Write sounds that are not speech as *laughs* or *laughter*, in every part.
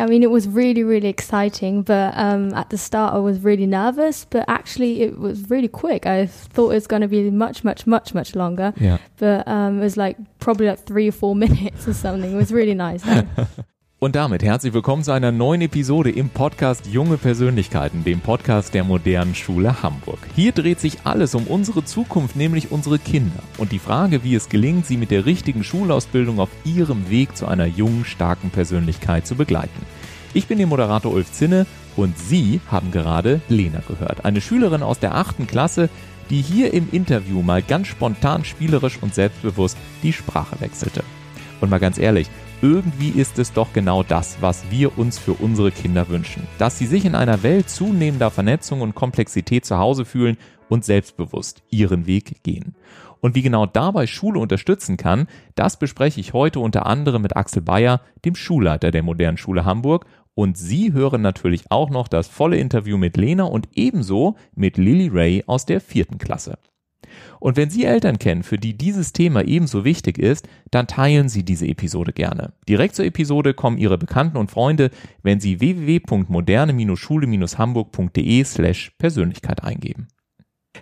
I mean, it was really, really exciting, but um, at the start I was really nervous, but actually it was really quick. I thought it was going to be much, much, much, much longer. Yeah. But um, it was like probably like three or four *laughs* minutes or something. It was really nice. *laughs* Und damit herzlich willkommen zu einer neuen Episode im Podcast Junge Persönlichkeiten, dem Podcast der modernen Schule Hamburg. Hier dreht sich alles um unsere Zukunft, nämlich unsere Kinder und die Frage, wie es gelingt, sie mit der richtigen Schulausbildung auf ihrem Weg zu einer jungen, starken Persönlichkeit zu begleiten. Ich bin Ihr Moderator Ulf Zinne und Sie haben gerade Lena gehört, eine Schülerin aus der achten Klasse, die hier im Interview mal ganz spontan, spielerisch und selbstbewusst die Sprache wechselte. Und mal ganz ehrlich, irgendwie ist es doch genau das, was wir uns für unsere Kinder wünschen. Dass sie sich in einer Welt zunehmender Vernetzung und Komplexität zu Hause fühlen und selbstbewusst ihren Weg gehen. Und wie genau dabei Schule unterstützen kann, das bespreche ich heute unter anderem mit Axel Bayer, dem Schulleiter der Modernen Schule Hamburg. Und Sie hören natürlich auch noch das volle Interview mit Lena und ebenso mit Lily Ray aus der vierten Klasse. Und wenn Sie Eltern kennen, für die dieses Thema ebenso wichtig ist, dann teilen Sie diese Episode gerne. Direkt zur Episode kommen Ihre Bekannten und Freunde, wenn Sie www.moderne-schule-hamburg.de slash Persönlichkeit eingeben.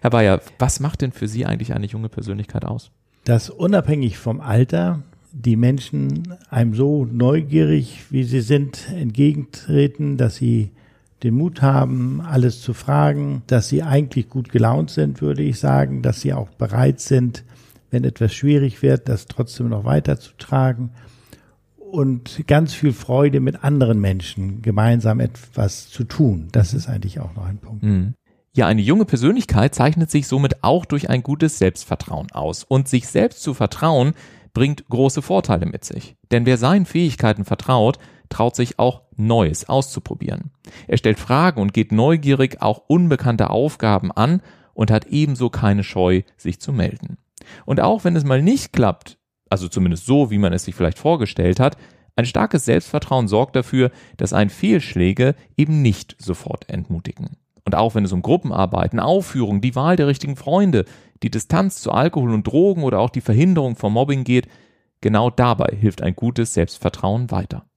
Herr Bayer, was macht denn für Sie eigentlich eine junge Persönlichkeit aus? Dass unabhängig vom Alter die Menschen einem so neugierig, wie sie sind, entgegentreten, dass sie den Mut haben, alles zu fragen, dass sie eigentlich gut gelaunt sind, würde ich sagen, dass sie auch bereit sind, wenn etwas schwierig wird, das trotzdem noch weiterzutragen und ganz viel Freude mit anderen Menschen gemeinsam etwas zu tun. Das ist eigentlich auch noch ein Punkt. Mhm. Ja, eine junge Persönlichkeit zeichnet sich somit auch durch ein gutes Selbstvertrauen aus. Und sich selbst zu vertrauen, bringt große Vorteile mit sich. Denn wer seinen Fähigkeiten vertraut, traut sich auch Neues auszuprobieren. Er stellt Fragen und geht neugierig auch unbekannte Aufgaben an und hat ebenso keine Scheu, sich zu melden. Und auch wenn es mal nicht klappt, also zumindest so, wie man es sich vielleicht vorgestellt hat, ein starkes Selbstvertrauen sorgt dafür, dass ein Fehlschläge eben nicht sofort entmutigen. Und auch wenn es um Gruppenarbeiten, Aufführungen, die Wahl der richtigen Freunde, die Distanz zu Alkohol und Drogen oder auch die Verhinderung von Mobbing geht, genau dabei hilft ein gutes Selbstvertrauen weiter.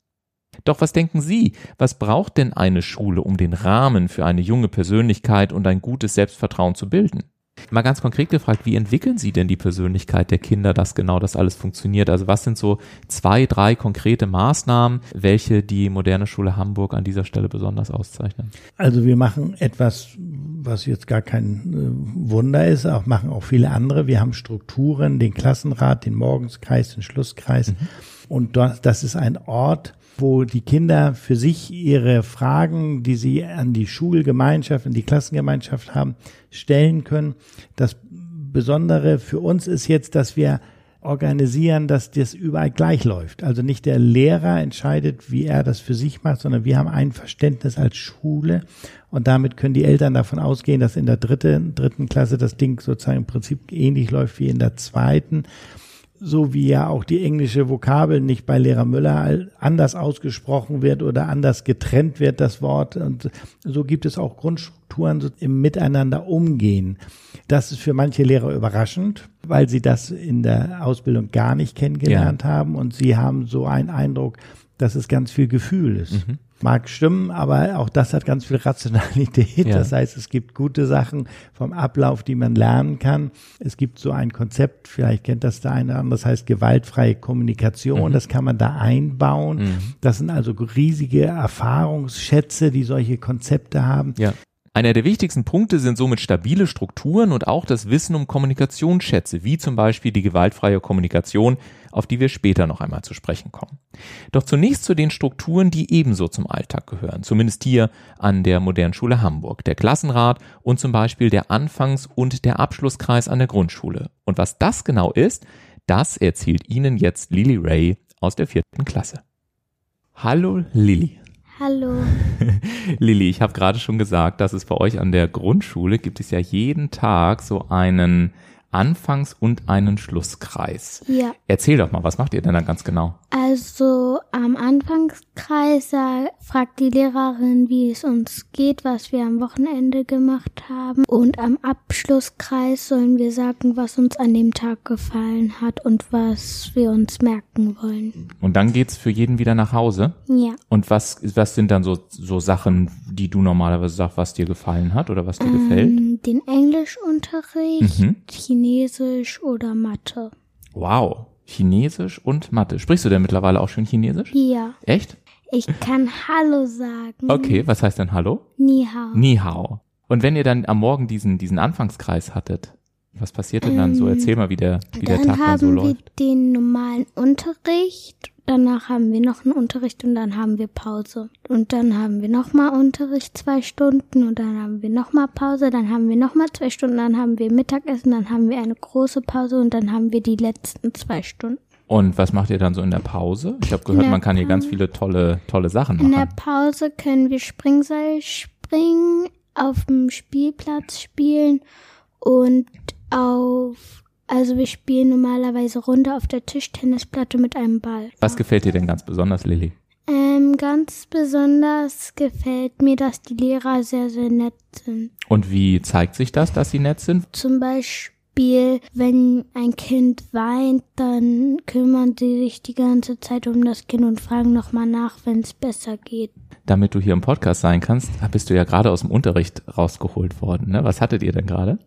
Doch was denken Sie, was braucht denn eine Schule, um den Rahmen für eine junge Persönlichkeit und ein gutes Selbstvertrauen zu bilden? Mal ganz konkret gefragt, wie entwickeln Sie denn die Persönlichkeit der Kinder, dass genau das alles funktioniert? Also was sind so zwei, drei konkrete Maßnahmen, welche die moderne Schule Hamburg an dieser Stelle besonders auszeichnen? Also wir machen etwas, was jetzt gar kein äh, Wunder ist, auch machen auch viele andere. Wir haben Strukturen, den Klassenrat, den Morgenskreis, den Schlusskreis. Mhm. Und das ist ein Ort, wo die Kinder für sich ihre Fragen, die sie an die Schulgemeinschaft, an die Klassengemeinschaft haben, stellen können. Das Besondere für uns ist jetzt, dass wir organisieren, dass das überall gleich läuft. Also nicht der Lehrer entscheidet, wie er das für sich macht, sondern wir haben ein Verständnis als Schule und damit können die Eltern davon ausgehen, dass in der dritten, dritten Klasse das Ding sozusagen im Prinzip ähnlich läuft wie in der zweiten so wie ja auch die englische Vokabel nicht bei Lehrer Müller anders ausgesprochen wird oder anders getrennt wird, das Wort. Und so gibt es auch Grundstrukturen im Miteinander umgehen. Das ist für manche Lehrer überraschend, weil sie das in der Ausbildung gar nicht kennengelernt ja. haben und sie haben so einen Eindruck, dass es ganz viel Gefühl ist. Mhm mag stimmen, aber auch das hat ganz viel Rationalität. Ja. Das heißt, es gibt gute Sachen vom Ablauf, die man lernen kann. Es gibt so ein Konzept, vielleicht kennt das der eine oder andere, das heißt gewaltfreie Kommunikation. Mhm. Das kann man da einbauen. Mhm. Das sind also riesige Erfahrungsschätze, die solche Konzepte haben. Ja. Einer der wichtigsten Punkte sind somit stabile Strukturen und auch das Wissen um Kommunikationsschätze, wie zum Beispiel die gewaltfreie Kommunikation, auf die wir später noch einmal zu sprechen kommen. Doch zunächst zu den Strukturen, die ebenso zum Alltag gehören, zumindest hier an der Modernen Schule Hamburg, der Klassenrat und zum Beispiel der Anfangs- und der Abschlusskreis an der Grundschule. Und was das genau ist, das erzählt Ihnen jetzt Lily Ray aus der vierten Klasse. Hallo Lily. Hallo. *laughs* Lilly, ich habe gerade schon gesagt, dass es bei euch an der Grundschule gibt es ja jeden Tag so einen Anfangs- und einen Schlusskreis. Ja. Erzähl doch mal, was macht ihr denn dann ganz genau? Also am Anfangskreis fragt die Lehrerin, wie es uns geht, was wir am Wochenende gemacht haben. Und am Abschlusskreis sollen wir sagen, was uns an dem Tag gefallen hat und was wir uns merken wollen. Und dann geht's für jeden wieder nach Hause. Ja. Und was, was sind dann so, so Sachen, die du normalerweise sagst, was dir gefallen hat oder was dir gefällt? Ähm, Den Englischunterricht, Mhm. Chinesisch oder Mathe. Wow. Chinesisch und Mathe. Sprichst du denn mittlerweile auch schon Chinesisch? Ja. Echt? Ich kann Hallo sagen. Okay, was heißt denn Hallo? Ni hao. Ni hao. Und wenn ihr dann am Morgen diesen, diesen Anfangskreis hattet, was passiert denn dann so? Ähm, Erzähl mal, wie der, wie der Dann Tag dann haben so wir läuft. den normalen Unterricht, danach haben wir noch einen Unterricht und dann haben wir Pause. Und dann haben wir nochmal Unterricht zwei Stunden und dann haben wir nochmal Pause, dann haben wir nochmal zwei Stunden, dann haben wir Mittagessen, dann haben wir eine große Pause und dann haben wir die letzten zwei Stunden. Und was macht ihr dann so in der Pause? Ich habe gehört, man kann hier ganz viele tolle, tolle Sachen In der machen. Pause können wir Springseil springen, auf dem Spielplatz spielen und auf, also wir spielen normalerweise runter auf der Tischtennisplatte mit einem Ball. Was gefällt dir denn ganz besonders, Lilly? Ähm, ganz besonders gefällt mir, dass die Lehrer sehr, sehr nett sind. Und wie zeigt sich das, dass sie nett sind? Zum Beispiel, wenn ein Kind weint, dann kümmern sie sich die ganze Zeit um das Kind und fragen nochmal nach, wenn es besser geht. Damit du hier im Podcast sein kannst, bist du ja gerade aus dem Unterricht rausgeholt worden. Ne? Was hattet ihr denn gerade?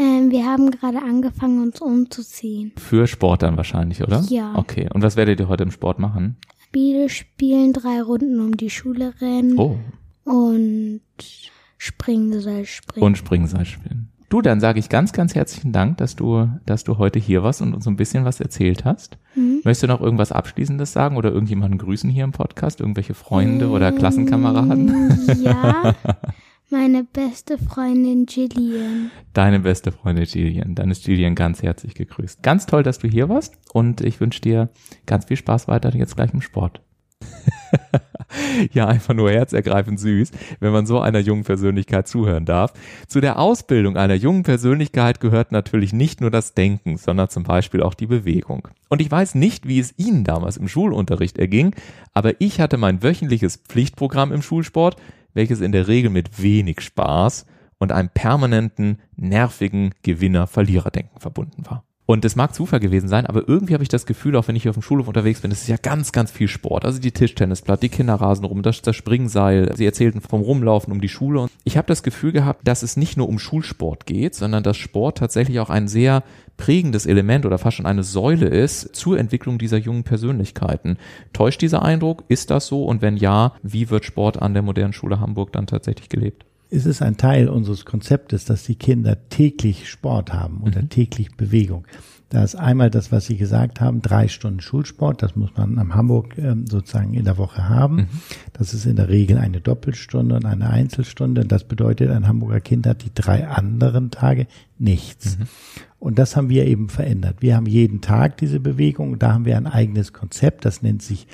Ähm, wir haben gerade angefangen, uns umzuziehen. Für Sport dann wahrscheinlich, oder? Ja. Okay. Und was werdet ihr heute im Sport machen? Spiele spielen, drei Runden um die Schule rennen Oh, und Springseil springen. und Springseil spielen. Du, dann sage ich ganz, ganz herzlichen Dank, dass du, dass du heute hier warst und uns so ein bisschen was erzählt hast. Mhm. Möchtest du noch irgendwas Abschließendes sagen oder irgendjemanden grüßen hier im Podcast? Irgendwelche Freunde oder Klassenkameraden? Mm, Ja, *laughs* meine beste Freundin Gillian. Deine beste Freundin Gillian. Dann ist Gillian ganz herzlich gegrüßt. Ganz toll, dass du hier warst und ich wünsche dir ganz viel Spaß weiter jetzt gleich im Sport. *laughs* ja, einfach nur herzergreifend süß, wenn man so einer jungen Persönlichkeit zuhören darf. Zu der Ausbildung einer jungen Persönlichkeit gehört natürlich nicht nur das Denken, sondern zum Beispiel auch die Bewegung. Und ich weiß nicht, wie es Ihnen damals im Schulunterricht erging, aber ich hatte mein wöchentliches Pflichtprogramm im Schulsport, welches in der Regel mit wenig Spaß und einem permanenten, nervigen Gewinner-Verlierer-Denken verbunden war. Und es mag Zufall gewesen sein, aber irgendwie habe ich das Gefühl, auch wenn ich hier auf dem Schulhof unterwegs bin, es ist ja ganz, ganz viel Sport. Also die Tischtennisplatte, die Kinderrasen rum, das, das Springseil. Sie erzählten vom Rumlaufen um die Schule. Und ich habe das Gefühl gehabt, dass es nicht nur um Schulsport geht, sondern dass Sport tatsächlich auch ein sehr prägendes Element oder fast schon eine Säule ist zur Entwicklung dieser jungen Persönlichkeiten. Täuscht dieser Eindruck? Ist das so? Und wenn ja, wie wird Sport an der modernen Schule Hamburg dann tatsächlich gelebt? Es ist ein Teil unseres Konzeptes, dass die Kinder täglich Sport haben oder täglich Bewegung. Da ist einmal das, was Sie gesagt haben, drei Stunden Schulsport. Das muss man am Hamburg ähm, sozusagen in der Woche haben. Das ist in der Regel eine Doppelstunde und eine Einzelstunde. Das bedeutet, ein Hamburger Kind hat die drei anderen Tage nichts. Und das haben wir eben verändert. Wir haben jeden Tag diese Bewegung da haben wir ein eigenes Konzept. Das nennt sich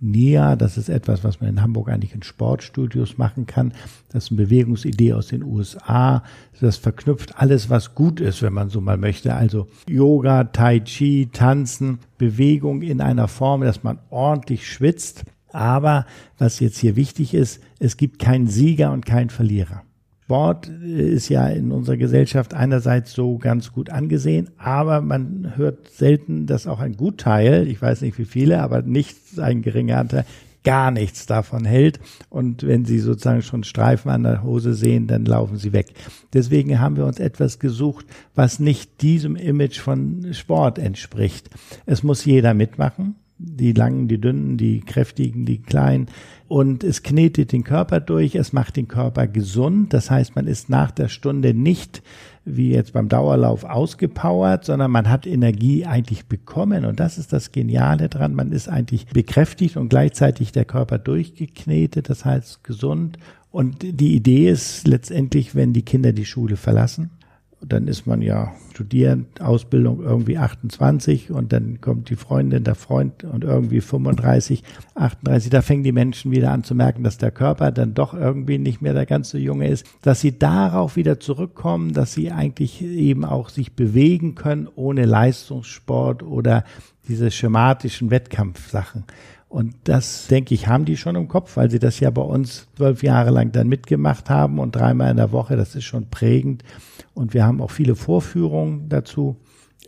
NIA. Das ist etwas, was man in Hamburg eigentlich in Sportstudios machen kann. Das ist eine Bewegungsidee aus den USA. Das verknüpft alles, was gut ist, wenn man so mal möchte. Also Yoga, Tai Chi, Tanzen, Bewegung in einer Form, dass man ordentlich schwitzt. Aber was jetzt hier wichtig ist, es gibt keinen Sieger und keinen Verlierer. Sport ist ja in unserer Gesellschaft einerseits so ganz gut angesehen, aber man hört selten, dass auch ein Gutteil, ich weiß nicht wie viele, aber nicht ein geringer Anteil, gar nichts davon hält. Und wenn sie sozusagen schon Streifen an der Hose sehen, dann laufen sie weg. Deswegen haben wir uns etwas gesucht, was nicht diesem Image von Sport entspricht. Es muss jeder mitmachen. Die langen, die dünnen, die kräftigen, die kleinen. Und es knetet den Körper durch, es macht den Körper gesund. Das heißt, man ist nach der Stunde nicht wie jetzt beim Dauerlauf ausgepowert, sondern man hat Energie eigentlich bekommen. Und das ist das Geniale dran. Man ist eigentlich bekräftigt und gleichzeitig der Körper durchgeknetet, das heißt gesund. Und die Idee ist letztendlich, wenn die Kinder die Schule verlassen, dann ist man ja studierend, Ausbildung irgendwie 28 und dann kommt die Freundin, der Freund und irgendwie 35, 38. Da fängen die Menschen wieder an zu merken, dass der Körper dann doch irgendwie nicht mehr der ganze Junge ist, dass sie darauf wieder zurückkommen, dass sie eigentlich eben auch sich bewegen können ohne Leistungssport oder diese schematischen Wettkampfsachen. Und das, denke ich, haben die schon im Kopf, weil sie das ja bei uns zwölf Jahre lang dann mitgemacht haben und dreimal in der Woche, das ist schon prägend. Und wir haben auch viele Vorführungen dazu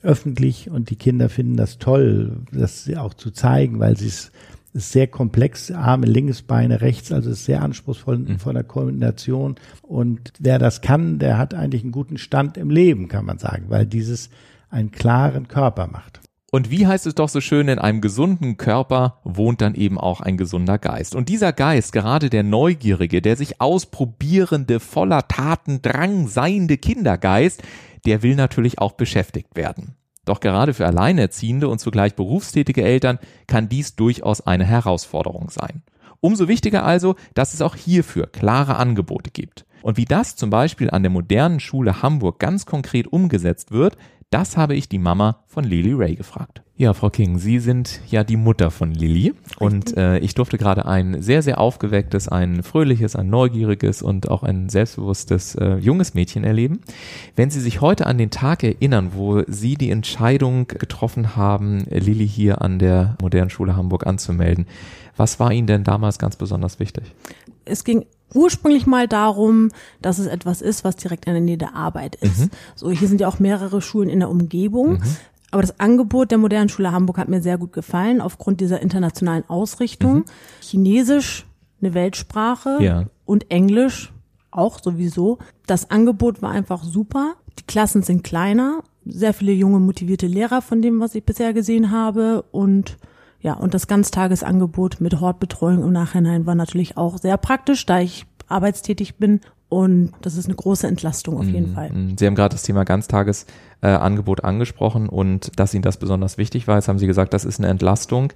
öffentlich und die Kinder finden das toll, das auch zu zeigen, weil sie es ist sehr komplex, Arme links, Beine rechts, also ist sehr anspruchsvoll mhm. von der Koordination. Und wer das kann, der hat eigentlich einen guten Stand im Leben, kann man sagen, weil dieses einen klaren Körper macht. Und wie heißt es doch so schön, in einem gesunden Körper wohnt dann eben auch ein gesunder Geist. Und dieser Geist, gerade der Neugierige, der sich ausprobierende, voller Tatendrang seiende Kindergeist, der will natürlich auch beschäftigt werden. Doch gerade für Alleinerziehende und zugleich berufstätige Eltern kann dies durchaus eine Herausforderung sein. Umso wichtiger also, dass es auch hierfür klare Angebote gibt. Und wie das zum Beispiel an der modernen Schule Hamburg ganz konkret umgesetzt wird, das habe ich die Mama von Lily Ray gefragt. Ja, Frau King, Sie sind ja die Mutter von Lily und äh, ich durfte gerade ein sehr, sehr aufgewecktes, ein fröhliches, ein neugieriges und auch ein selbstbewusstes äh, junges Mädchen erleben. Wenn Sie sich heute an den Tag erinnern, wo Sie die Entscheidung getroffen haben, Lily hier an der Modernen Schule Hamburg anzumelden, was war Ihnen denn damals ganz besonders wichtig? Es ging ursprünglich mal darum, dass es etwas ist, was direkt in der Nähe der Arbeit ist. Mhm. So, hier sind ja auch mehrere Schulen in der Umgebung. Mhm. Aber das Angebot der modernen Schule Hamburg hat mir sehr gut gefallen, aufgrund dieser internationalen Ausrichtung. Mhm. Chinesisch, eine Weltsprache ja. und Englisch auch sowieso. Das Angebot war einfach super. Die Klassen sind kleiner, sehr viele junge, motivierte Lehrer von dem, was ich bisher gesehen habe und ja, und das Ganztagesangebot mit Hortbetreuung im Nachhinein war natürlich auch sehr praktisch, da ich arbeitstätig bin. Und das ist eine große Entlastung auf jeden mm, Fall. Mm. Sie haben gerade das Thema Ganztagesangebot äh, angesprochen und dass Ihnen das besonders wichtig war. Jetzt haben Sie gesagt, das ist eine Entlastung.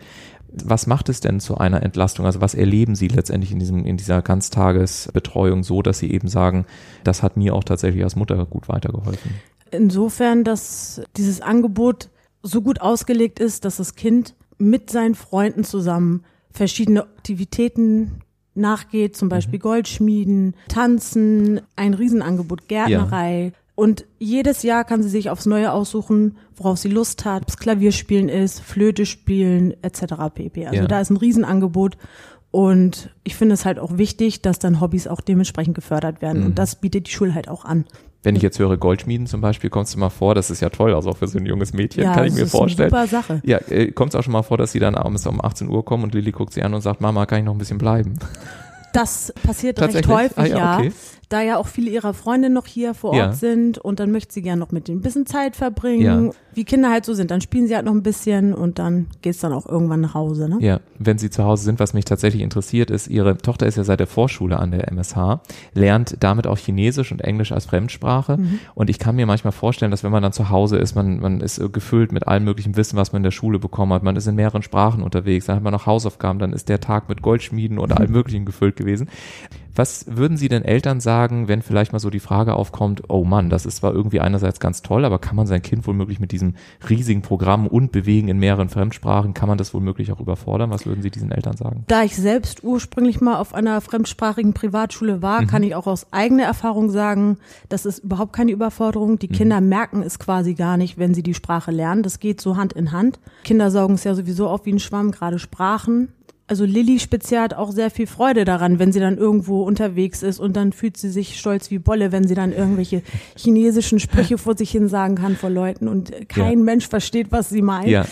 Was macht es denn zu einer Entlastung? Also was erleben Sie letztendlich in diesem, in dieser Ganztagesbetreuung so, dass Sie eben sagen, das hat mir auch tatsächlich als Mutter gut weitergeholfen? Insofern, dass dieses Angebot so gut ausgelegt ist, dass das Kind mit seinen Freunden zusammen verschiedene Aktivitäten nachgeht, zum Beispiel mhm. Goldschmieden, Tanzen, ein Riesenangebot, Gärtnerei. Ja. Und jedes Jahr kann sie sich aufs Neue aussuchen, worauf sie Lust hat, ob es Klavierspielen ist, Flöte spielen, etc. pp. Also ja. da ist ein Riesenangebot. Und ich finde es halt auch wichtig, dass dann Hobbys auch dementsprechend gefördert werden. Mhm. Und das bietet die Schule halt auch an. Wenn ich jetzt höre Goldschmieden zum Beispiel, kommt es mal vor, das ist ja toll, also auch für so ein junges Mädchen, ja, kann ich mir vorstellen. Eine super Sache. Ja, äh, kommt es auch schon mal vor, dass sie dann abends um 18 Uhr kommen und Lilly guckt sie an und sagt, Mama, kann ich noch ein bisschen bleiben? Das passiert recht häufig, ah, ja. Okay da ja auch viele ihrer Freunde noch hier vor Ort ja. sind und dann möchte sie gerne noch mit denen ein bisschen Zeit verbringen. Ja. Wie Kinder halt so sind, dann spielen sie halt noch ein bisschen und dann geht's dann auch irgendwann nach Hause. Ne? Ja, wenn sie zu Hause sind, was mich tatsächlich interessiert ist, ihre Tochter ist ja seit der Vorschule an der MSH, lernt damit auch Chinesisch und Englisch als Fremdsprache mhm. und ich kann mir manchmal vorstellen, dass wenn man dann zu Hause ist, man, man ist gefüllt mit allem möglichen Wissen, was man in der Schule bekommen hat, man ist in mehreren Sprachen unterwegs, dann hat man noch Hausaufgaben, dann ist der Tag mit Goldschmieden und allem *laughs* möglichen gefüllt gewesen. Was würden Sie denn Eltern sagen, wenn vielleicht mal so die Frage aufkommt, oh Mann, das ist zwar irgendwie einerseits ganz toll, aber kann man sein Kind womöglich mit diesem riesigen Programm und Bewegen in mehreren Fremdsprachen, kann man das womöglich auch überfordern? Was würden Sie diesen Eltern sagen? Da ich selbst ursprünglich mal auf einer fremdsprachigen Privatschule war, mhm. kann ich auch aus eigener Erfahrung sagen, das ist überhaupt keine Überforderung. Die mhm. Kinder merken es quasi gar nicht, wenn sie die Sprache lernen. Das geht so Hand in Hand. Kinder saugen es ja sowieso auf wie ein Schwamm, gerade Sprachen also Lilly speziell hat auch sehr viel Freude daran, wenn sie dann irgendwo unterwegs ist und dann fühlt sie sich stolz wie Bolle, wenn sie dann irgendwelche chinesischen Sprüche *laughs* vor sich hin sagen kann vor Leuten und kein ja. Mensch versteht, was sie meint. Ja.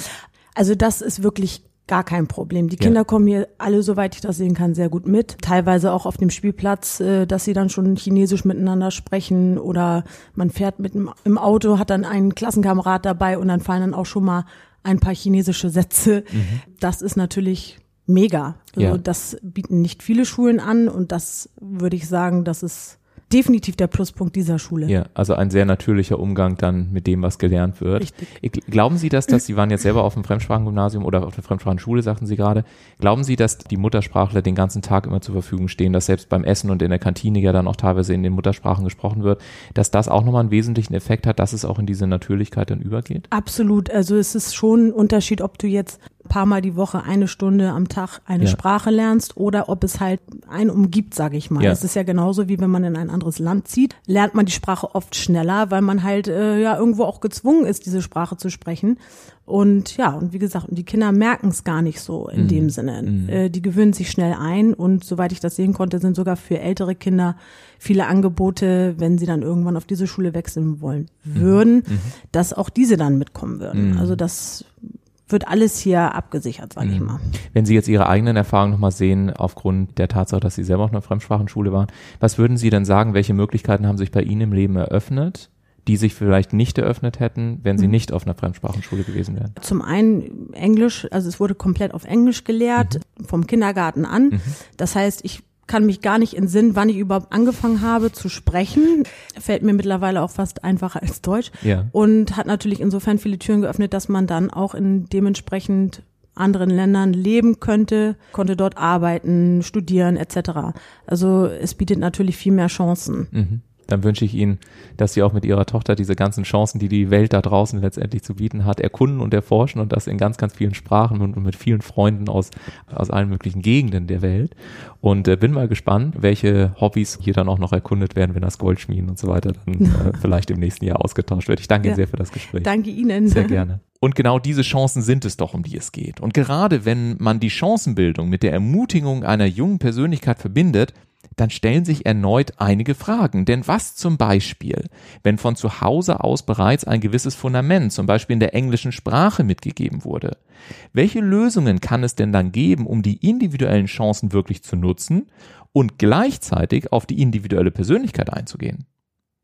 Also das ist wirklich gar kein Problem. Die Kinder ja. kommen hier alle, soweit ich das sehen kann, sehr gut mit. Teilweise auch auf dem Spielplatz, äh, dass sie dann schon Chinesisch miteinander sprechen oder man fährt mit dem, im Auto, hat dann einen Klassenkamerad dabei und dann fallen dann auch schon mal ein paar chinesische Sätze. Mhm. Das ist natürlich mega. Also ja. Das bieten nicht viele Schulen an und das würde ich sagen, das ist definitiv der Pluspunkt dieser Schule. Ja, also ein sehr natürlicher Umgang dann mit dem, was gelernt wird. Richtig. Ich- Glauben Sie, dass das, Sie waren jetzt selber auf dem Fremdsprachengymnasium oder auf der Fremdsprachenschule, sagten Sie gerade, glauben Sie, dass die Muttersprachler den ganzen Tag immer zur Verfügung stehen, dass selbst beim Essen und in der Kantine ja dann auch teilweise in den Muttersprachen gesprochen wird, dass das auch nochmal einen wesentlichen Effekt hat, dass es auch in diese Natürlichkeit dann übergeht? Absolut. Also es ist schon ein Unterschied, ob du jetzt paar Mal die Woche eine Stunde am Tag eine Ja. Sprache lernst oder ob es halt einen umgibt, sage ich mal. Ja. Es ist ja genauso wie wenn man in ein anderes Land zieht, lernt man die Sprache oft schneller, weil man halt äh, ja irgendwo auch gezwungen ist, diese Sprache zu sprechen. Und ja, und wie gesagt, und die Kinder merken es gar nicht so in dem Sinne. Äh, die gewöhnen sich schnell ein und soweit ich das sehen konnte, sind sogar für ältere Kinder viele Angebote, wenn sie dann irgendwann auf diese Schule wechseln wollen würden, dass auch diese dann mitkommen würden. Also das wird alles hier abgesichert, sage ich mal. Wenn Sie jetzt Ihre eigenen Erfahrungen nochmal sehen, aufgrund der Tatsache, dass Sie selber auf einer Fremdsprachenschule waren, was würden Sie denn sagen, welche Möglichkeiten haben sich bei Ihnen im Leben eröffnet, die sich vielleicht nicht eröffnet hätten, wenn Sie nicht auf einer Fremdsprachenschule gewesen wären? Zum einen Englisch, also es wurde komplett auf Englisch gelehrt, vom Kindergarten an. Das heißt, ich kann mich gar nicht entsinnen, wann ich überhaupt angefangen habe zu sprechen. Fällt mir mittlerweile auch fast einfacher als Deutsch. Ja. Und hat natürlich insofern viele Türen geöffnet, dass man dann auch in dementsprechend anderen Ländern leben könnte, konnte dort arbeiten, studieren etc. Also es bietet natürlich viel mehr Chancen. Mhm. Dann wünsche ich Ihnen, dass Sie auch mit Ihrer Tochter diese ganzen Chancen, die die Welt da draußen letztendlich zu bieten hat, erkunden und erforschen und das in ganz, ganz vielen Sprachen und mit vielen Freunden aus, aus allen möglichen Gegenden der Welt. Und äh, bin mal gespannt, welche Hobbys hier dann auch noch erkundet werden, wenn das Goldschmieden und so weiter dann *laughs* äh, vielleicht im nächsten Jahr ausgetauscht wird. Ich danke Ihnen Ja. sehr für das Gespräch. Danke Ihnen. Sehr gerne. Und genau diese Chancen sind es doch, um die es geht. Und gerade wenn man die Chancenbildung mit der Ermutigung einer jungen Persönlichkeit verbindet, dann stellen sich erneut einige Fragen. Denn was zum Beispiel, wenn von zu Hause aus bereits ein gewisses Fundament, zum Beispiel in der englischen Sprache mitgegeben wurde? Welche Lösungen kann es denn dann geben, um die individuellen Chancen wirklich zu nutzen und gleichzeitig auf die individuelle Persönlichkeit einzugehen?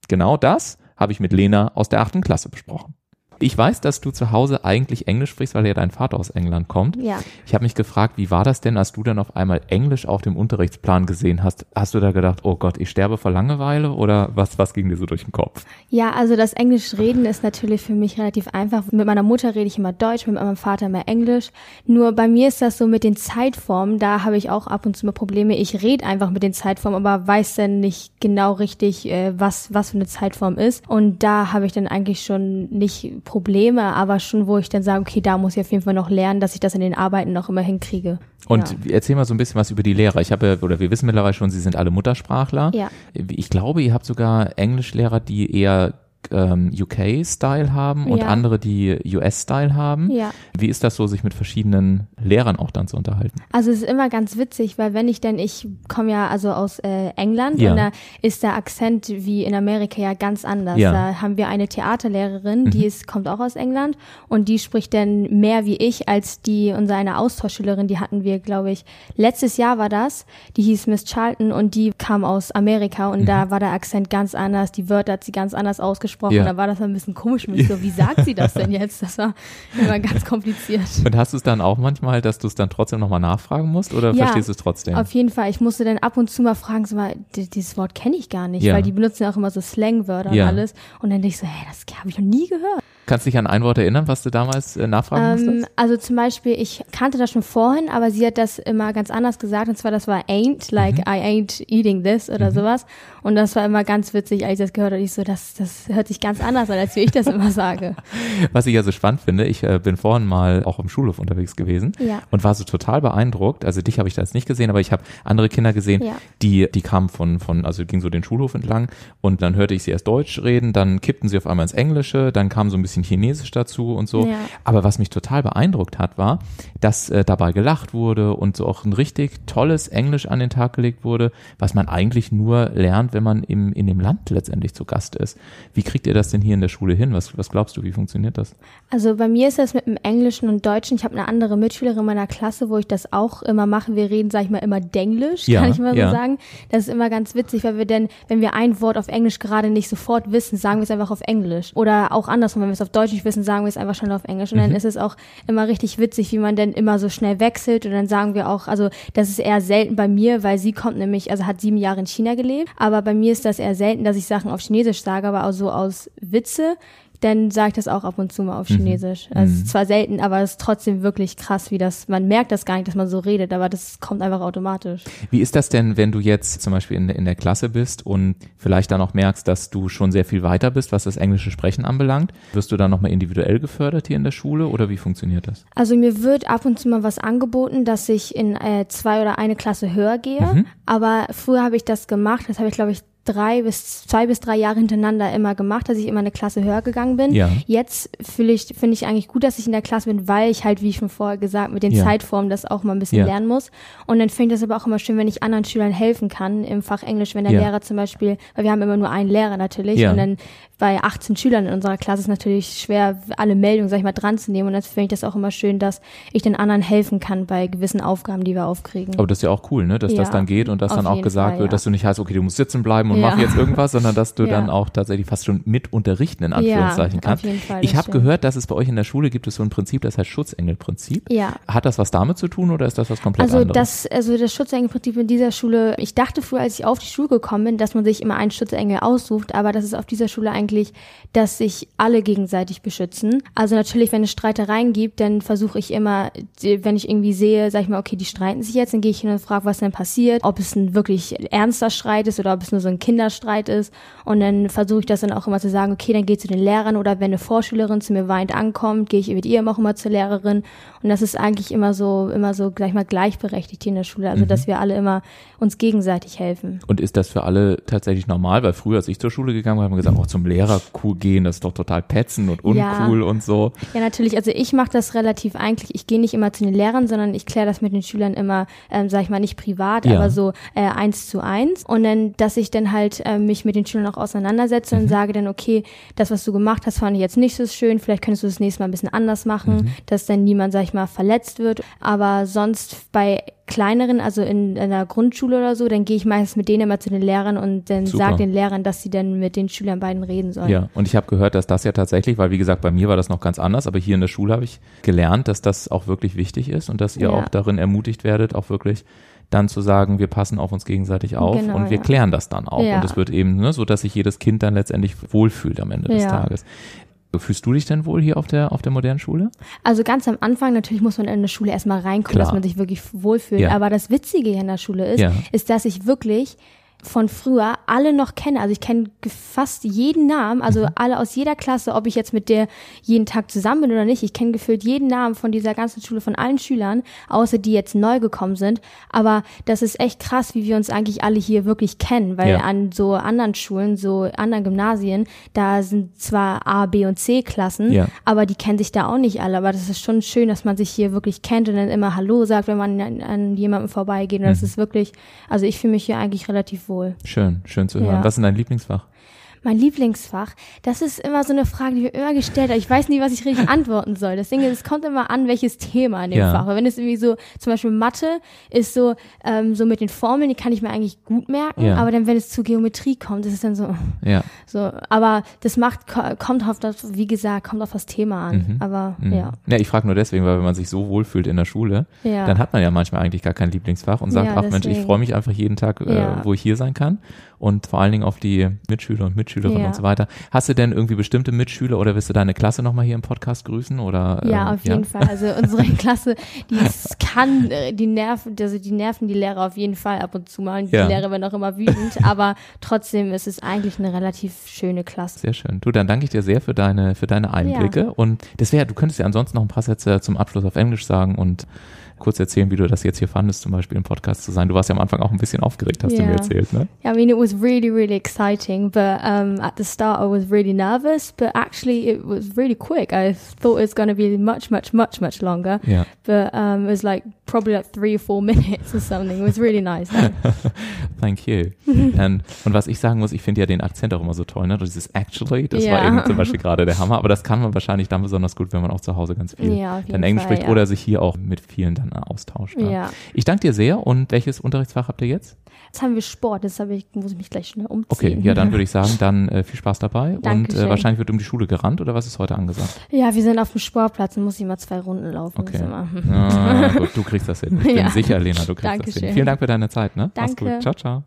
Genau das habe ich mit Lena aus der achten Klasse besprochen. Ich weiß, dass du zu Hause eigentlich Englisch sprichst, weil ja dein Vater aus England kommt. Ja. Ich habe mich gefragt, wie war das denn, als du dann auf einmal Englisch auf dem Unterrichtsplan gesehen hast? Hast du da gedacht, oh Gott, ich sterbe vor Langeweile oder was, was ging dir so durch den Kopf? Ja, also das Englisch reden ist natürlich für mich relativ einfach. Mit meiner Mutter rede ich immer Deutsch, mit meinem Vater immer Englisch. Nur bei mir ist das so mit den Zeitformen, da habe ich auch ab und zu mal Probleme. Ich rede einfach mit den Zeitformen, aber weiß dann nicht genau richtig, äh, was, was für eine Zeitform ist. Und da habe ich dann eigentlich schon nicht Probleme, aber schon, wo ich dann sage, okay, da muss ich auf jeden Fall noch lernen, dass ich das in den Arbeiten noch immer hinkriege. Und ja. erzähl mal so ein bisschen was über die Lehrer. Ich habe, ja- oder wir wissen mittlerweile schon, sie sind alle Muttersprachler. Ja. Ich glaube, ihr habt sogar Englischlehrer, die eher ähm, UK-Style haben und Ja. andere, die US-Style haben. Ja. Wie ist das so, sich mit verschiedenen Lehrern auch dann zu unterhalten? Also es ist immer ganz witzig, weil wenn ich denn, ich komme ja also aus äh, England Ja. und da ist der Akzent wie in Amerika ja ganz anders. Ja. Mhm. Da haben wir eine Theaterlehrerin, die ist, kommt auch aus England und die spricht dann mehr wie ich als die, unsere eine Austauschschülerin, die hatten wir, glaube ich, letztes Jahr war das, die hieß Miss Charlton und die kam aus Amerika und da war der Akzent ganz anders, die Wörter hat sie ganz anders ausgesprochen, Mhm. Ja. da war das ein bisschen komisch mit so, wie sagt sie das denn jetzt? Das war immer ganz kompliziert. Und hast du es dann auch manchmal, dass du es dann trotzdem nochmal nachfragen musst oder Ja, verstehst du es trotzdem? Auf jeden Fall. Ich musste dann ab und zu mal fragen, so mal, di- dieses Wort kenne ich gar nicht, Ja. weil die benutzen ja auch immer so Slangwörter und alles. Und dann denke ich so, hä, das habe ich noch nie gehört. Kannst du dich an ein Wort erinnern, was du damals äh, nachfragen Ähm, musstest? also zum Beispiel, ich kannte das schon vorhin, aber sie hat das immer ganz anders gesagt. Und zwar, das war ain't, like Mhm. I ain't eating this oder sowas. Und das war immer ganz witzig, als ich das gehört habe. Ich so, das, das hört sich ganz anders an, als wie ich das immer sage. *laughs* Was ich ja so spannend finde, ich äh, bin vorhin mal auch im Schulhof unterwegs gewesen Ja. und war so total beeindruckt. Also dich habe ich da jetzt nicht gesehen, aber ich habe andere Kinder gesehen, Ja. die, die kamen von, von, also ging so den Schulhof entlang und dann hörte ich sie erst Deutsch reden, dann kippten sie auf einmal ins Englische, dann kam so ein bisschen Chinesisch dazu und so. Ja. Aber was mich total beeindruckt hat, war, dass äh, dabei gelacht wurde und so auch ein richtig tolles Englisch an den Tag gelegt wurde, was man eigentlich nur lernt, wenn man im, in dem Land letztendlich zu Gast ist. Wie kriegt ihr das denn hier in der Schule hin? Was, was glaubst du, wie funktioniert das? Also bei mir ist das mit dem Englischen und Deutschen. Ich habe eine andere Mitschülerin in meiner Klasse, wo ich das auch immer mache. Wir reden, sag ich mal, immer Denglisch, Ja, kann ich mal ja. so sagen. Das ist immer ganz witzig, weil wir denn, wenn wir ein Wort auf Englisch gerade nicht sofort wissen, sagen wir es einfach auf Englisch. Oder auch andersrum, wenn wir es auf Deutsch nicht wissen, sagen wir es einfach schnell auf Englisch. Und dann Mhm. ist es auch immer richtig witzig, wie man denn immer so schnell wechselt. Und dann sagen wir auch, also das ist eher selten bei mir, weil sie kommt nämlich, also hat sieben Jahre in China gelebt. Aber bei mir ist das eher selten, dass ich Sachen auf Chinesisch sage, aber auch so aus Witze. Dann sage ich das auch ab und zu mal auf Chinesisch. Also es ist zwar selten, aber es ist trotzdem wirklich krass, wie das, man merkt das gar nicht, dass man so redet, aber das kommt einfach automatisch. Wie ist das denn, wenn du jetzt zum Beispiel in, in der Klasse bist und vielleicht dann auch merkst, dass du schon sehr viel weiter bist, was das englische Sprechen anbelangt? Wirst du dann nochmal individuell gefördert hier in der Schule oder wie funktioniert das? Also mir wird ab und zu mal was angeboten, dass ich in äh, zwei oder eine Klasse höher gehe. Mhm. Aber früher habe ich das gemacht. Das habe ich, glaube ich, drei bis zwei bis drei Jahre hintereinander immer gemacht, dass ich immer eine Klasse höher gegangen bin. Ja. Jetzt fühle ich, finde ich eigentlich gut, dass ich in der Klasse bin, weil ich halt, wie schon vorher gesagt, mit den Ja. Zeitformen das auch mal ein bisschen Ja. lernen muss. Und dann finde ich das aber auch immer schön, wenn ich anderen Schülern helfen kann im Fach Englisch, wenn der. Lehrer zum Beispiel, weil wir haben immer nur einen Lehrer natürlich Ja. und dann bei 18 Schülern in unserer Klasse ist natürlich schwer, alle Meldungen, sag ich mal, dran zu nehmen. Und dann finde ich das auch immer schön, dass ich den anderen helfen kann bei gewissen Aufgaben, die wir aufkriegen. Aber das ist ja auch cool, ne? dass das dann geht und dass auf dann auch gesagt Fall, wird, dass du nicht heißt, okay, du musst sitzen bleiben und Ja. mach jetzt irgendwas, sondern dass du Ja. dann auch tatsächlich fast schon mit unterrichten in Anführungszeichen kannst. auf jeden Fall, ich habe gehört, dass es bei euch in der Schule gibt es so ein Prinzip, das heißt Schutzengelprinzip. Ja. Hat das was damit zu tun oder ist das was komplett Also anderes? das, also das Schutzengelprinzip in dieser Schule, ich dachte früher, als ich auf die Schule gekommen bin, dass man sich immer einen Schutzengel aussucht, aber das ist auf dieser Schule eigentlich, dass sich alle gegenseitig beschützen. Also natürlich, wenn es Streitereien gibt, dann versuche ich immer, wenn ich irgendwie sehe, sag ich mal, okay, die streiten sich jetzt, dann gehe ich hin und frage, was denn passiert, ob es ein wirklich ernster Streit ist oder ob es nur so ein Kinderstreit ist. Und dann versuche ich das dann auch immer zu sagen, okay, dann geh zu den Lehrern oder wenn eine Vorschülerin zu mir weint ankommt, gehe ich mit ihr auch immer zur Lehrerin. Und das ist eigentlich immer so, immer so, gleich mal gleichberechtigt hier in der Schule. Also, dass wir alle immer uns gegenseitig helfen. Und ist das für alle tatsächlich normal? Weil früher, als ich zur Schule gegangen bin, haben wir gesagt, *laughs* auch zum Lehrer cool gehen, das ist doch total petzen und uncool Ja. und so. Ja, natürlich. Also ich mache das relativ eigentlich. Ich gehe nicht immer zu den Lehrern, sondern ich kläre das mit den Schülern immer, ähm, sag ich mal, nicht privat, Ja. aber so äh, eins zu eins. Und dann, dass ich dann halt äh, mich mit den Schülern auch auseinandersetze Mhm. und sage dann, okay, das, was du gemacht hast, fand ich jetzt nicht so schön. Vielleicht könntest du das nächste Mal ein bisschen anders machen, Mhm. dass dann niemand, sag ich mal, verletzt wird. Aber sonst bei kleineren, also in, in einer Grundschule oder so, dann gehe ich meistens mit denen immer zu den Lehrern und dann Super. sag den Lehrern, dass sie dann mit den Schülern beiden reden sollen. Ja, und ich habe gehört, dass das ja tatsächlich, weil wie gesagt, bei mir war das noch ganz anders, aber hier in der Schule habe ich gelernt, dass das auch wirklich wichtig ist und dass ihr Ja. auch darin ermutigt werdet, auch wirklich dann zu sagen, wir passen auf uns gegenseitig auf Genau, und wir ja. klären das dann auch. Ja. Und es wird eben ne, so, dass sich jedes Kind dann letztendlich wohlfühlt am Ende des. Tages. Fühlst du dich denn wohl hier auf der, auf der modernen Schule? Also ganz am Anfang, natürlich muss man in eine Schule erstmal reinkommen, Klar. dass man sich wirklich wohlfühlt. Ja. Aber das Witzige hier in der Schule ist, Ja. ist, dass ich wirklich von früher alle noch kenne. Also ich kenne fast jeden Namen, also Mhm. alle aus jeder Klasse, ob ich jetzt mit der jeden Tag zusammen bin oder nicht. Ich kenne gefühlt jeden Namen von dieser ganzen Schule, von allen Schülern, außer die jetzt neu gekommen sind. Aber das ist echt krass, wie wir uns eigentlich alle hier wirklich kennen, weil Ja. an so anderen Schulen, so anderen Gymnasien, da sind zwar A, B und C Klassen, Ja. aber die kennen sich da auch nicht alle. Aber das ist schon schön, dass man sich hier wirklich kennt und dann immer Hallo sagt, wenn man an, an jemandem vorbeigeht. Und Mhm. das ist wirklich, also ich fühle mich hier eigentlich relativ wohl. Schön, schön zu hören. Ja. Was ist dein Lieblingsfach? Mein Lieblingsfach, das ist immer so eine Frage, die mir immer gestellt hat. Ich weiß nie, was ich richtig *laughs* antworten soll. Deswegen, es kommt immer an, welches Thema in dem Ja. Fach. Weil wenn es irgendwie so, zum Beispiel Mathe ist so, ähm, so mit den Formeln, die kann ich mir eigentlich gut merken. Ja. Aber dann, wenn es zu Geometrie kommt, ist es dann so, Ja. so. Aber das macht, ko- kommt auf das, wie gesagt, kommt auf das Thema an. Aber, Mhm. ja. Ja, ich frage nur deswegen, weil wenn man sich so wohlfühlt in der Schule, Ja. dann hat man ja manchmal eigentlich gar kein Lieblingsfach und sagt, ach Mensch, ich deswegen. freue mich einfach jeden Tag, äh, wo ich hier sein kann und vor allen Dingen auf die Mitschüler und Mitschülerinnen Ja. und so weiter. Hast du denn irgendwie bestimmte Mitschüler oder willst du deine Klasse nochmal hier im Podcast grüßen oder? Ja, ähm, auf jeden Fall. Also unsere *laughs* Klasse, die kann, äh, die nerven, also die nerven die Lehrer auf jeden Fall ab und zu mal. Und die Ja. Lehrer werden auch immer wütend, *laughs* aber trotzdem ist es eigentlich eine relativ schöne Klasse. Sehr schön. Du, dann danke ich dir sehr für deine, für deine Einblicke. Und das wäre, du könntest ja ansonsten noch ein paar Sätze zum Abschluss auf Englisch sagen und kurz erzählen, wie du das jetzt hier fandest, zum Beispiel im Podcast zu sein. Du warst ja am Anfang auch ein bisschen aufgeregt, hast du Ja. mir erzählt, ne? I mean, it was really, really exciting, but um, at the start I was really nervous, but actually it was really quick. I thought it was going to be much, much, much, much longer, Ja. but um, it was like probably like three or four *laughs* minutes or something. It was really nice. *laughs* Thank you. *laughs* und, und was ich sagen muss, ich finde ja den Akzent auch immer so toll, ne? Dieses actually, das war Ja. eben zum Beispiel gerade der Hammer, aber das kann man wahrscheinlich dann besonders gut, wenn man auch zu Hause ganz viel jeden dann Englisch spricht oder sich hier auch mit vielen dann äh, austauscht. ne? Ja. Ich danke dir sehr und welches Unterrichtsfach habt ihr jetzt? Jetzt haben wir Sport, deshalb ich, muss ich mich gleich schnell umziehen. Okay, ja, dann würde ich sagen, *laughs* dann äh, viel Spaß dabei. Und Dankeschön. äh, wahrscheinlich wird um die Schule gerannt oder was ist heute angesagt? Ja, wir sind auf dem Sportplatz und muss ich mal zwei Runden laufen. Okay. Ah, *laughs* gut, du kriegst das hin. Ich bin Ja. sicher, Lena, du kriegst das hin. Dankeschön. Vielen Dank für deine Zeit. Ne? Mach's Danke. gut. Ciao, ciao.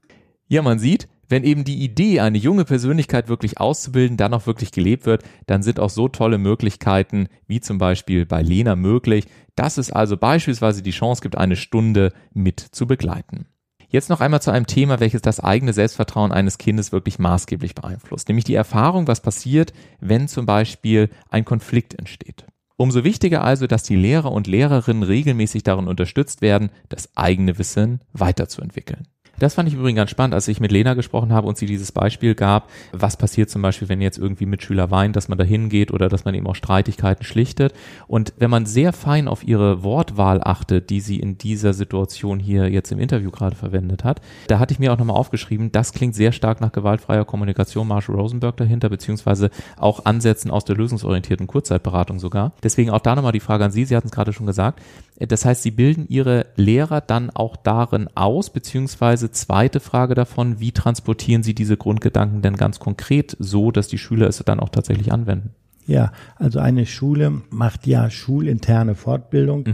Ja, man sieht, wenn eben die Idee, eine junge Persönlichkeit wirklich auszubilden, dann auch wirklich gelebt wird, dann sind auch so tolle Möglichkeiten, wie zum Beispiel bei Lena möglich, dass es also beispielsweise die Chance gibt, eine Stunde mit zu begleiten. Jetzt noch einmal zu einem Thema, welches das eigene Selbstvertrauen eines Kindes wirklich maßgeblich beeinflusst, nämlich die Erfahrung, was passiert, wenn zum Beispiel ein Konflikt entsteht. Umso wichtiger also, dass die Lehrer und Lehrerinnen regelmäßig darin unterstützt werden, das eigene Wissen weiterzuentwickeln. Das fand ich übrigens ganz spannend, als ich mit Lena gesprochen habe und sie dieses Beispiel gab, was passiert zum Beispiel, wenn jetzt irgendwie Mitschüler weinen, dass man da hingeht oder dass man eben auch Streitigkeiten schlichtet. Und wenn man sehr fein auf ihre Wortwahl achtet, die sie in dieser Situation hier jetzt im Interview gerade verwendet hat, da hatte ich mir auch nochmal aufgeschrieben, das klingt sehr stark nach gewaltfreier Kommunikation, Marshall Rosenberg dahinter, beziehungsweise auch Ansätzen aus der lösungsorientierten Kurzzeitberatung sogar. Deswegen auch da nochmal die Frage an Sie, Sie hatten es gerade schon gesagt. Das heißt, Sie bilden Ihre Lehrer dann auch darin aus, beziehungsweise zweite Frage davon, wie transportieren Sie diese Grundgedanken denn ganz konkret so, dass die Schüler es dann auch tatsächlich anwenden? Ja, also eine Schule macht ja schulinterne Fortbildung.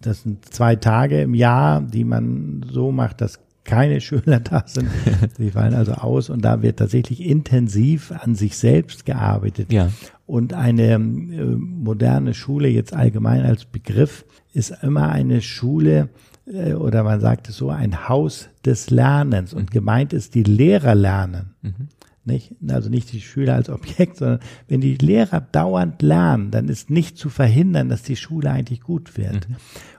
Das sind zwei Tage im Jahr, die man so macht, dass keine *laughs* Schüler da sind. Sie fallen also aus und da wird tatsächlich intensiv an sich selbst gearbeitet. Ja. Und eine äh, moderne Schule jetzt allgemein als Begriff ist immer eine Schule äh, oder man sagt es so, ein Haus des Lernens. Und gemeint ist, die Lehrer lernen. Nicht? Also nicht die Schüler als Objekt, sondern wenn die Lehrer dauernd lernen, dann ist nicht zu verhindern, dass die Schule eigentlich gut wird.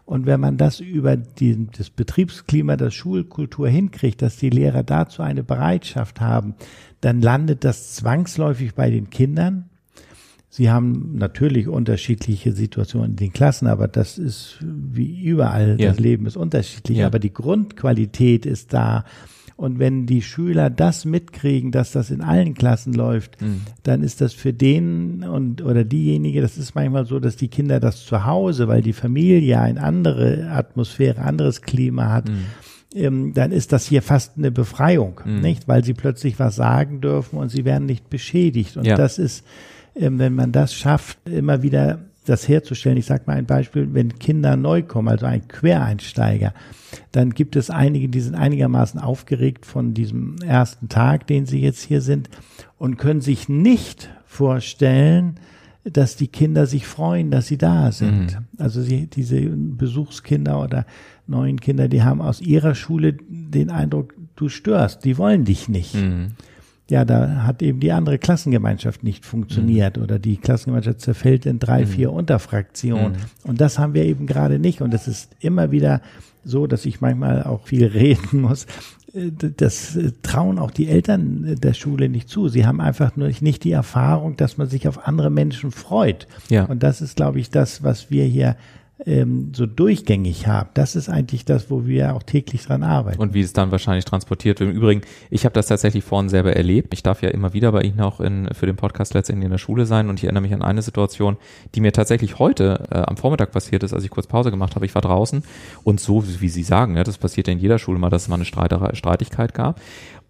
Und wenn man das über die, das Betriebsklima der Schulkultur hinkriegt, dass die Lehrer dazu eine Bereitschaft haben, dann landet das zwangsläufig bei den Kindern. Sie haben natürlich unterschiedliche Situationen in den Klassen, aber das ist wie überall, Ja. das Leben ist unterschiedlich, Ja. aber die Grundqualität ist da. Und wenn die Schüler das mitkriegen, dass das in allen Klassen läuft, dann ist das für den und oder diejenige, das ist manchmal so, dass die Kinder das zu Hause, weil die Familie eine andere Atmosphäre, anderes Klima hat, ähm, dann ist das hier fast eine Befreiung, nicht? Weil sie plötzlich was sagen dürfen und sie werden nicht beschädigt. Und Ja. das ist, wenn man das schafft, immer wieder das herzustellen. Ich sage mal ein Beispiel, wenn Kinder neu kommen, also ein Quereinsteiger, dann gibt es einige, die sind einigermaßen aufgeregt von diesem ersten Tag, den sie jetzt hier sind und können sich nicht vorstellen, dass die Kinder sich freuen, dass sie da sind. Also sie, diese Besuchskinder oder neuen Kinder, die haben aus ihrer Schule den Eindruck, du störst, die wollen dich nicht. Ja, da hat eben die andere Klassengemeinschaft nicht funktioniert oder die Klassengemeinschaft zerfällt in drei, vier Unterfraktionen. Und das haben wir eben gerade nicht. Und es ist immer wieder so, dass ich manchmal auch viel *laughs* reden muss. Äh, Das äh, trauen auch die Eltern äh, der Schule nicht zu. Sie haben einfach nur nicht die Erfahrung, dass man sich auf andere Menschen freut. Ja. Und das ist, glaube ich, das, was wir hier ähm, so durchgängig haben. Das ist eigentlich das, wo wir auch täglich dran arbeiten. und wie es dann wahrscheinlich transportiert wird. Im Übrigen, ich habe das tatsächlich vorhin selber erlebt. Ich darf ja immer wieder bei Ihnen auch in, für den Podcast letztendlich in der Schule sein und ich erinnere mich an eine Situation, die mir tatsächlich heute äh, am Vormittag passiert ist, als ich kurz Pause gemacht habe. Ich war draußen und so, wie Sie sagen, ja, das passiert ja in jeder Schule mal, dass es mal eine Streiterei, Streitigkeit gab.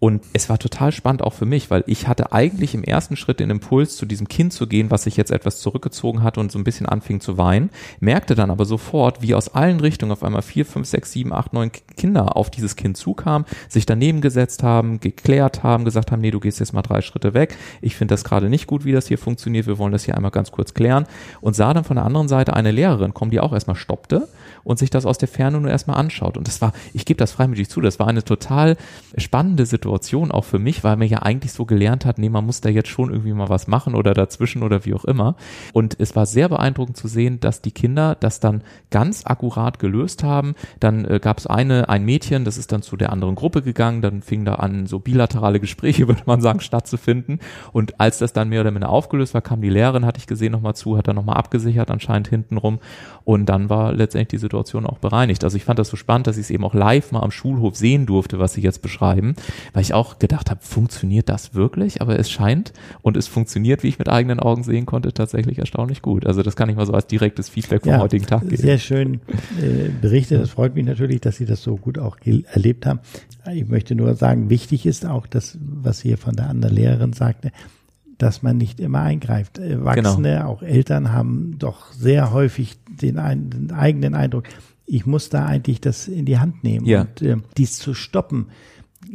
Und es war total spannend auch für mich, weil ich hatte eigentlich im ersten Schritt den Impuls, zu diesem Kind zu gehen, was sich jetzt etwas zurückgezogen hat und so ein bisschen anfing zu weinen, merkte dann aber sofort, wie aus allen Richtungen auf einmal vier, fünf, sechs, sieben, acht, neun Kinder auf dieses Kind zukamen, sich daneben gesetzt haben, geklärt haben, gesagt haben, nee, du gehst jetzt mal drei Schritte weg. Ich finde das gerade nicht gut, wie das hier funktioniert. Wir wollen das hier einmal ganz kurz klären. Und sah dann von der anderen Seite eine Lehrerin kommen, die auch erstmal stoppte und sich das aus der Ferne nur erstmal anschaut. Und das war, ich gebe das freimütig zu, das war eine total spannende Situation auch für mich, weil man ja eigentlich so gelernt hat, nee, man muss da jetzt schon irgendwie mal was machen oder dazwischen oder wie auch immer. Und es war sehr beeindruckend zu sehen, dass die Kinder das dann ganz akkurat gelöst haben. Dann äh, gab es eine, ein Mädchen, das ist dann zu der anderen Gruppe gegangen, dann fing da an, so bilaterale Gespräche, *laughs* würde man sagen, stattzufinden. Und als das dann mehr oder minder aufgelöst war, kam die Lehrerin, hatte ich gesehen, nochmal zu, hat dann nochmal abgesichert, anscheinend hintenrum. Und dann war letztendlich die Situation auch bereinigt. Also ich fand das so spannend, dass ich es eben auch live mal am Schulhof sehen durfte, was Sie jetzt beschreiben, weil ich auch gedacht habe, funktioniert das wirklich? Aber es scheint und es funktioniert, wie ich mit eigenen Augen sehen konnte, tatsächlich erstaunlich gut. Also das kann ich mal so als direktes Feedback vom Ja, heutigen Tag geben. Sehr schön äh, berichtet. Das freut mich natürlich, dass Sie das so gut auch erlebt haben. Ich möchte nur sagen, wichtig ist auch das, was hier von der anderen Lehrerin sagte, dass man nicht immer eingreift. Erwachsene, Genau. auch Eltern haben doch sehr häufig den, ein, den eigenen Eindruck, ich muss da eigentlich das in die Hand nehmen. Ja. Und äh, dies zu stoppen,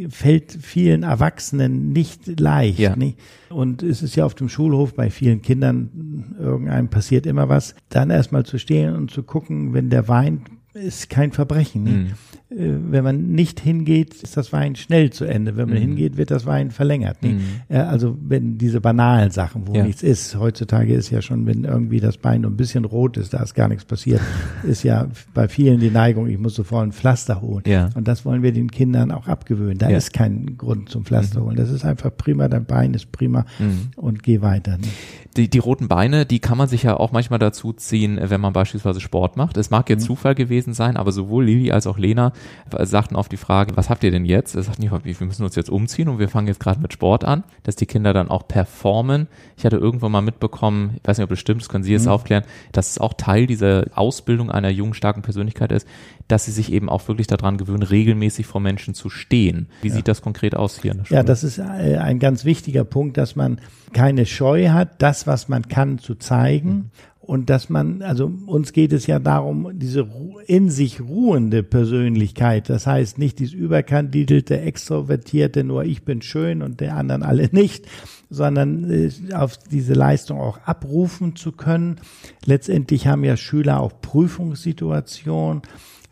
fällt vielen Erwachsenen nicht leicht. Ja. Nicht? Und es ist ja auf dem Schulhof bei vielen Kindern, irgendeinem passiert immer was, dann erstmal zu stehen und zu gucken, wenn der weint, ist kein Verbrechen. Mhm. Nicht? Äh, Wenn man nicht hingeht, ist das Wein schnell zu Ende. Wenn man Mhm. hingeht, wird das Wein verlängert. Nicht? Mhm. Äh, Also wenn diese banalen Sachen, wo Ja. nichts ist, heutzutage ist ja schon, wenn irgendwie das Bein nur ein bisschen rot ist, da ist gar nichts passiert, *laughs* ist ja bei vielen die Neigung, ich muss sofort ein Pflaster holen. Ja. Und das wollen wir den Kindern auch abgewöhnen. Da Ja. ist kein Grund zum Pflaster holen. Das ist einfach prima, dein Bein ist prima Mhm. und geh weiter. nicht? Die, die roten Beine, die kann man sich ja auch manchmal dazu ziehen, wenn man beispielsweise Sport macht. Es mag jetzt Mhm. Zufall gewesen sein, aber sowohl Lili als auch Lena sagten auf die Frage, was habt ihr denn jetzt? Sie sagten, ja, wir müssen uns jetzt umziehen und wir fangen jetzt gerade mit Sport an, dass die Kinder dann auch performen. Ich hatte irgendwann mal mitbekommen, ich weiß nicht, ob das stimmt, das können Sie jetzt Mhm. aufklären, dass es auch Teil dieser Ausbildung einer jungen, starken Persönlichkeit ist, dass sie sich eben auch wirklich daran gewöhnen, regelmäßig vor Menschen zu stehen. Wie sieht das konkret aus hier? Ja, das ist äh, ein ganz wichtiger Punkt, dass man keine Scheu hat, das, was man kann, zu zeigen. Und dass man, also uns geht es ja darum, diese in sich ruhende Persönlichkeit, das heißt nicht dieses überkandidelte, extrovertierte, nur ich bin schön und der anderen alle *laughs* nicht, sondern äh, auf diese Leistung auch abrufen zu können. Letztendlich haben ja Schüler auch Prüfungssituationen.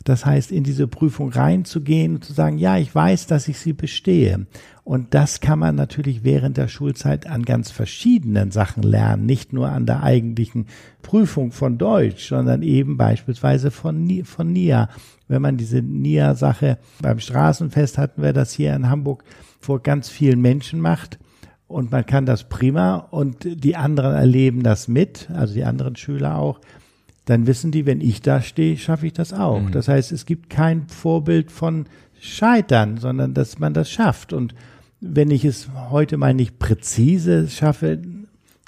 Das heißt, in diese Prüfung reinzugehen und zu sagen, ja, ich weiß, dass ich sie bestehe. Und das kann man natürlich während der Schulzeit an ganz verschiedenen Sachen lernen, nicht nur an der eigentlichen Prüfung von Deutsch, sondern eben beispielsweise von, von NIA. Wenn man diese NIA-Sache beim Straßenfest hatten wir das hier in Hamburg vor ganz vielen Menschen macht, und man kann das prima und die anderen erleben das mit, also die anderen Schüler auch, dann wissen die, wenn ich da stehe, schaffe ich das auch. Mhm. Das heißt, es gibt kein Vorbild von Scheitern, sondern dass man das schafft. Und wenn ich es heute mal nicht präzise schaffe,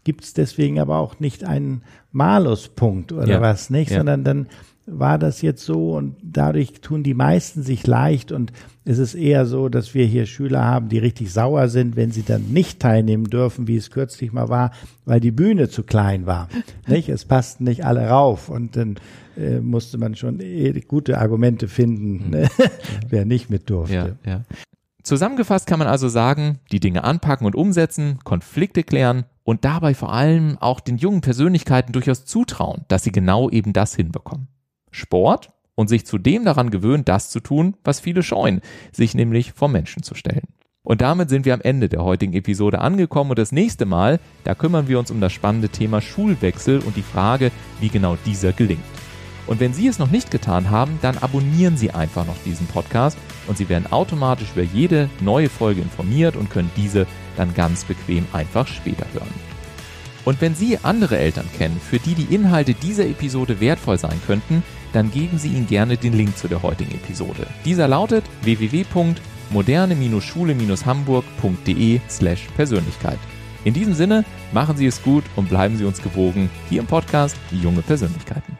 gibt es deswegen aber auch nicht einen Maluspunkt oder Ja. was, nicht? Ja. Sondern dann war das jetzt so und dadurch tun die meisten sich leicht und es ist eher so, dass wir hier Schüler haben, die richtig sauer sind, wenn sie dann nicht teilnehmen dürfen, wie es kürzlich mal war, weil die Bühne zu klein war. *laughs* nicht? Es passten nicht alle rauf und dann äh, musste man schon eh gute Argumente finden, ne? *laughs* wer nicht mit durfte. Ja, ja. Zusammengefasst kann man also sagen, die Dinge anpacken und umsetzen, Konflikte klären und dabei vor allem auch den jungen Persönlichkeiten durchaus zutrauen, dass sie genau eben das hinbekommen. Sport und sich zudem daran gewöhnen, das zu tun, was viele scheuen, sich nämlich vor Menschen zu stellen. Und damit sind wir am Ende der heutigen Episode angekommen und das nächste Mal, da kümmern wir uns um das spannende Thema Schulwechsel und die Frage, wie genau dieser gelingt. Und wenn Sie es noch nicht getan haben, dann abonnieren Sie einfach noch diesen Podcast und Sie werden automatisch über jede neue Folge informiert und können diese dann ganz bequem einfach später hören. Und wenn Sie andere Eltern kennen, für die die Inhalte dieser Episode wertvoll sein könnten, dann geben Sie ihnen gerne den Link zu der heutigen Episode. Dieser lautet www.moderne-schule-hamburg.de slash Persönlichkeit. In diesem Sinne, machen Sie es gut und bleiben Sie uns gewogen hier im Podcast junge Persönlichkeiten.